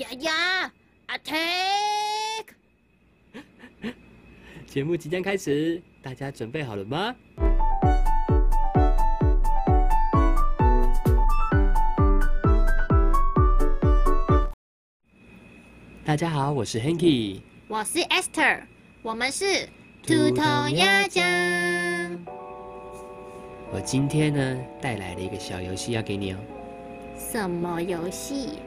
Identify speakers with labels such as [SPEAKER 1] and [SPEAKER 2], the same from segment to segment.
[SPEAKER 1] 呀呀，attack！
[SPEAKER 2] 节目即将开始，大家准备好了吗？大家好，我是 Hanky。
[SPEAKER 1] 我是 Esther，我们是兔头鸭酱。
[SPEAKER 2] 我今天呢带来了一个小游戏要给你哦，
[SPEAKER 1] 什么游戏？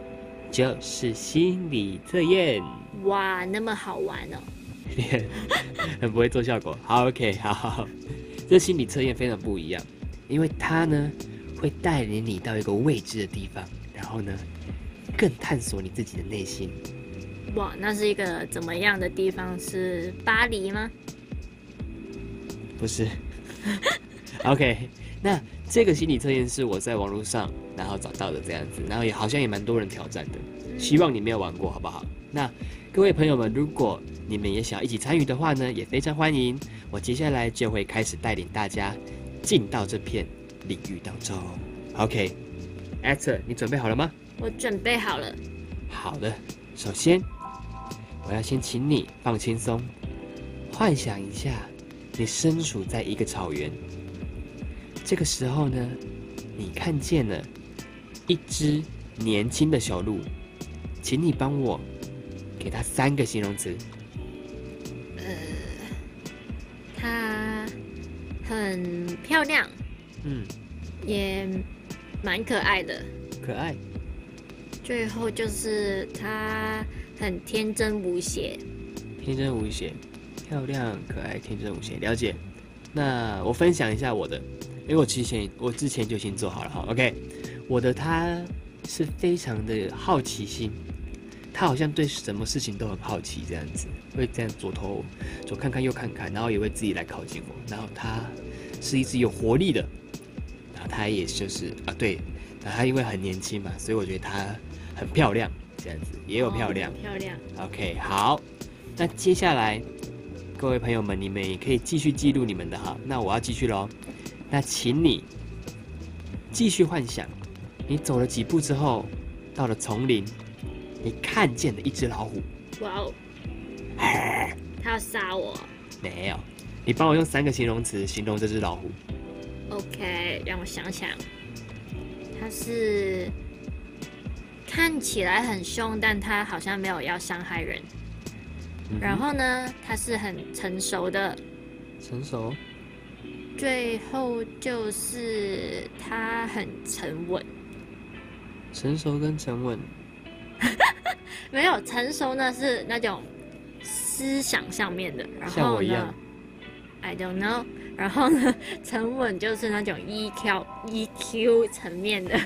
[SPEAKER 2] 就是心理测验。
[SPEAKER 1] 哇，那么好玩哦！
[SPEAKER 2] 很不会做效果。好，OK，好。这心理测验非常不一样，因为它呢会带领你到一个未知的地方，然后呢更探索你自己的内心。
[SPEAKER 1] 哇，那是一个怎么样的地方？是巴黎吗？
[SPEAKER 2] 不是。OK，那这个心理测验是我在网络上然后找到的这样子，然后也好像也蛮多人挑战的。希望你没有玩过，好不好？那各位朋友们，如果你们也想要一起参与的话呢，也非常欢迎。我接下来就会开始带领大家进到这片领域当中。OK，Esther，你准备好了吗？
[SPEAKER 1] 我准备好了。
[SPEAKER 2] 好的，首先。我要先请你放轻松，幻想一下，你身处在一个草原。这个时候呢，你看见了一只年轻的小鹿，请你帮我给它三个形容词。
[SPEAKER 1] 呃，它很漂亮，嗯，也蛮可爱的。
[SPEAKER 2] 可爱。
[SPEAKER 1] 最后就是它。很天真无邪，
[SPEAKER 2] 天真无邪，漂亮可爱，天真无邪，了解。那我分享一下我的，因为我之前我之前就先做好了哈。OK，我的他是非常的好奇心，他好像对什么事情都很好奇，这样子会这样左头左看看右看看，然后也会自己来靠近我。然后他是一只有活力的，然后他也就是啊对，那他因为很年轻嘛，所以我觉得他很漂亮。这样子也有漂亮，
[SPEAKER 1] 漂亮。
[SPEAKER 2] OK，好，那接下来各位朋友们，你们也可以继续记录你们的哈。那我要继续喽。那请你继续幻想，你走了几步之后，到了丛林，你看见了一只老虎。哇哦！
[SPEAKER 1] 他要杀我？
[SPEAKER 2] 没有，你帮我用三个形容词形容这只老虎。
[SPEAKER 1] OK，让我想想，它是。看起来很凶，但它好像没有要伤害人。然后呢，它是很成熟的。
[SPEAKER 2] 成熟。
[SPEAKER 1] 最后就是他很沉稳。
[SPEAKER 2] 成熟跟沉稳。
[SPEAKER 1] 没有成熟呢，是那种思想上面的。
[SPEAKER 2] 然像我一样。
[SPEAKER 1] I don't know。然后呢，沉稳就是那种 EQ EQ 层面的。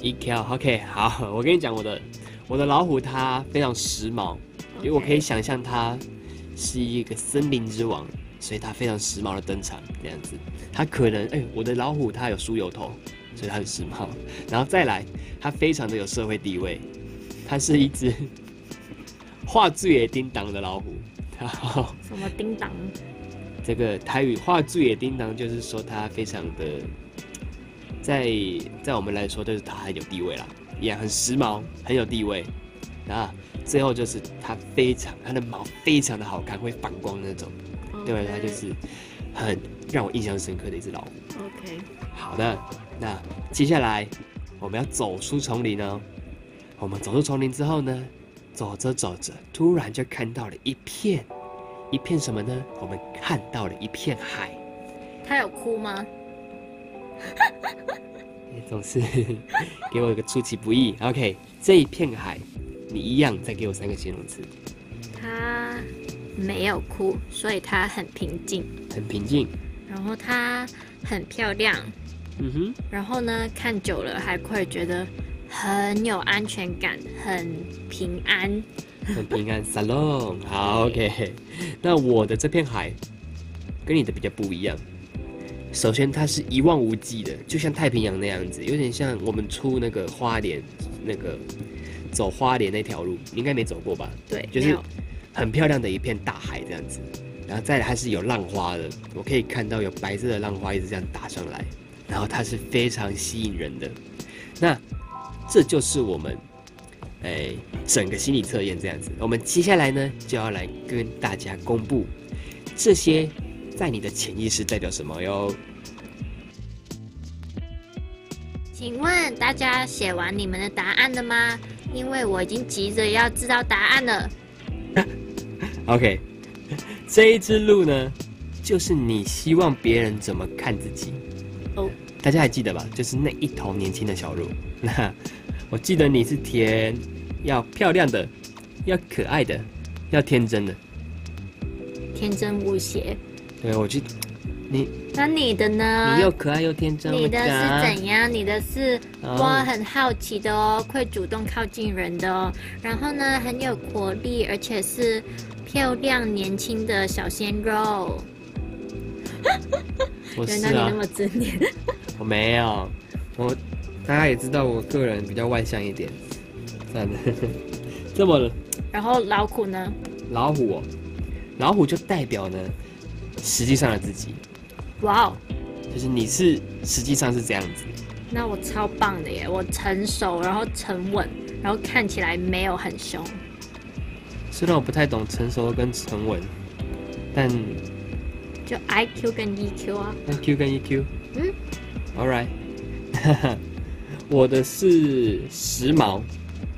[SPEAKER 2] EQ，OK，好，我跟你讲我的，我的老虎它非常时髦，因为我可以想象它是一个森林之王，所以它非常时髦的登场这样子。它可能，哎，我的老虎它有梳油头，所以它很时髦。然后再来，它非常的有社会地位，它是一只 画最也叮当的老虎。
[SPEAKER 1] 什么叮当？
[SPEAKER 2] 这个台语画最也叮当，就是说它非常的，在在我们来说，就是它很有地位啦，也很时髦，很有地位。啊，最后就是它非常，它的毛非常的好看，会反光那种，对它就是很让我印象深刻的一只老虎。
[SPEAKER 1] OK，
[SPEAKER 2] 好的，那接下来我们要走出丛林哦。我们走出丛林之后呢，走着走着，突然就看到了一片。一片什么呢？我们看到了一片海。
[SPEAKER 1] 他有哭吗？
[SPEAKER 2] 你总是给我一个出其不意。OK，这一片海，你一样再给我三个形容词。
[SPEAKER 1] 他没有哭，所以他很平静。
[SPEAKER 2] 很平静。
[SPEAKER 1] 然后他很漂亮。嗯哼。然后呢，看久了还会觉得很有安全感，很平安。
[SPEAKER 2] 很平安，salon，好，OK。那我的这片海跟你的比较不一样。首先，它是一望无际的，就像太平洋那样子，有点像我们出那个花莲那个走花莲那条路，你应该没走过吧？
[SPEAKER 1] 对，
[SPEAKER 2] 就是很漂亮的一片大海这样子。然后再来，它是有浪花的，我可以看到有白色的浪花一直这样打上来，然后它是非常吸引人的。那这就是我们。哎，整个心理测验这样子。我们接下来呢，就要来跟大家公布这些在你的潜意识代表什么哟。
[SPEAKER 1] 请问大家写完你们的答案了吗？因为我已经急着要知道答案了。
[SPEAKER 2] OK，这一支路呢，就是你希望别人怎么看自己。哦，大家还记得吧？就是那一头年轻的小鹿。那我记得你是填要漂亮的，要可爱的，要天真的。
[SPEAKER 1] 天真无邪。
[SPEAKER 2] 对，我记得你。
[SPEAKER 1] 那你的呢？
[SPEAKER 2] 你又可爱又天真。
[SPEAKER 1] 你的是怎样？你的是我很好奇的哦，会主动靠近人的哦。然后呢，很有活力，而且是漂亮年轻的小鲜肉。
[SPEAKER 2] 原
[SPEAKER 1] 来你那么自恋。
[SPEAKER 2] 我没有，我大家也知道，我个人比较外向一点。算了，这么。
[SPEAKER 1] 然后老虎呢？
[SPEAKER 2] 老虎，老虎就代表呢，实际上的自己。哇哦，就是你是实际上是这样子。
[SPEAKER 1] 那我超棒的耶！我成熟，然后沉稳，然后看起来没有很凶。
[SPEAKER 2] 虽然我不太懂成熟跟沉稳，但
[SPEAKER 1] 就 I Q 跟 E Q 啊。
[SPEAKER 2] I Q 跟 E Q。嗯。All right。我的是时髦，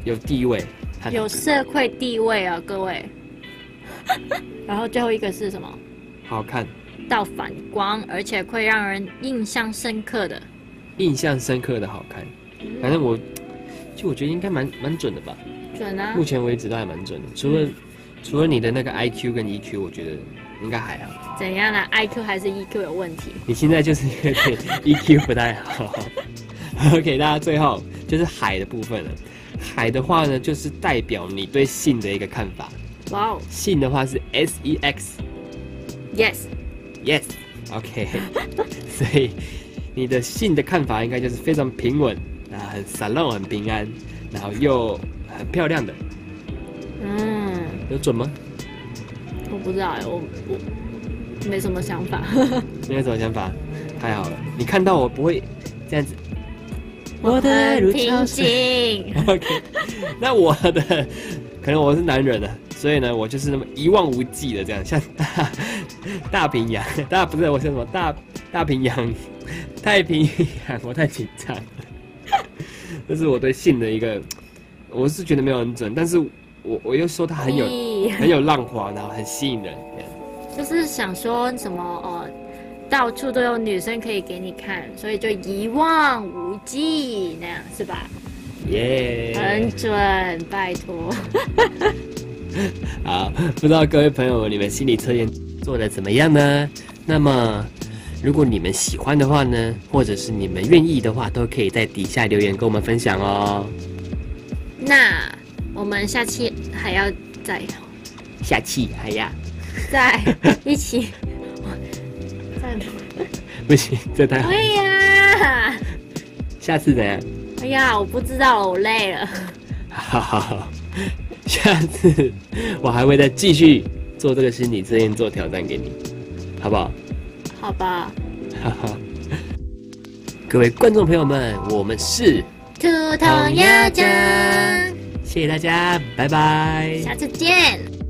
[SPEAKER 2] 有地位，
[SPEAKER 1] 有社会地位啊，各位。然后最后一个是什么？
[SPEAKER 2] 好看。
[SPEAKER 1] 到反光，而且会让人印象深刻的，
[SPEAKER 2] 印象深刻的好看。反正我，就我觉得应该蛮蛮准的吧。
[SPEAKER 1] 准啊！
[SPEAKER 2] 目前为止都还蛮准的，除了除了你的那个 I Q 跟 E Q，我觉得应该还好。
[SPEAKER 1] 怎样呢？I Q 还是 E Q 有问题？
[SPEAKER 2] 你现在就是有点 E Q 不太好。OK，大家最后就是海的部分了。海的话呢，就是代表你对性的一个看法。哇哦！性的话是 S E X。
[SPEAKER 1] Yes。
[SPEAKER 2] Yes，OK，所以你的性的看法应该就是非常平稳啊，很 salon 很平安，然后又很漂亮的。嗯，有准吗？
[SPEAKER 1] 我不知道哎，我我没什么想法。
[SPEAKER 2] 没有什么想法，太好了。你看到我不会这样子。
[SPEAKER 1] 我的平静。
[SPEAKER 2] OK，那我的可能我是男人了。所以呢，我就是那么一望无际的这样，像大 大平洋，大不是我像什么大大平洋，太平洋，我太紧张。这是我对性的一个，我是觉得没有很准，但是我我又说它很有很有浪花，然后很吸引人。
[SPEAKER 1] 就是想说什么哦，到处都有女生可以给你看，所以就一望无际那样是吧？
[SPEAKER 2] 耶，
[SPEAKER 1] 很准，拜托。
[SPEAKER 2] 好，不知道各位朋友，你们心理测验做的怎么样呢？那么，如果你们喜欢的话呢，或者是你们愿意的话，都可以在底下留言跟我们分享哦。
[SPEAKER 1] 那我们下期还要再，
[SPEAKER 2] 下期还要
[SPEAKER 1] 再一起，
[SPEAKER 2] 再 不行，这太好。
[SPEAKER 1] 哎呀，
[SPEAKER 2] 下次怎样？
[SPEAKER 1] 哎呀，我不知道，我累了。
[SPEAKER 2] 好好好。下次我还会再继续做这个心理测验，做挑战给你，好不好？
[SPEAKER 1] 好吧。哈哈。
[SPEAKER 2] 各位观众朋友们，我们是
[SPEAKER 1] 兔头鸭酱，
[SPEAKER 2] 谢谢大家，拜拜，
[SPEAKER 1] 下次见。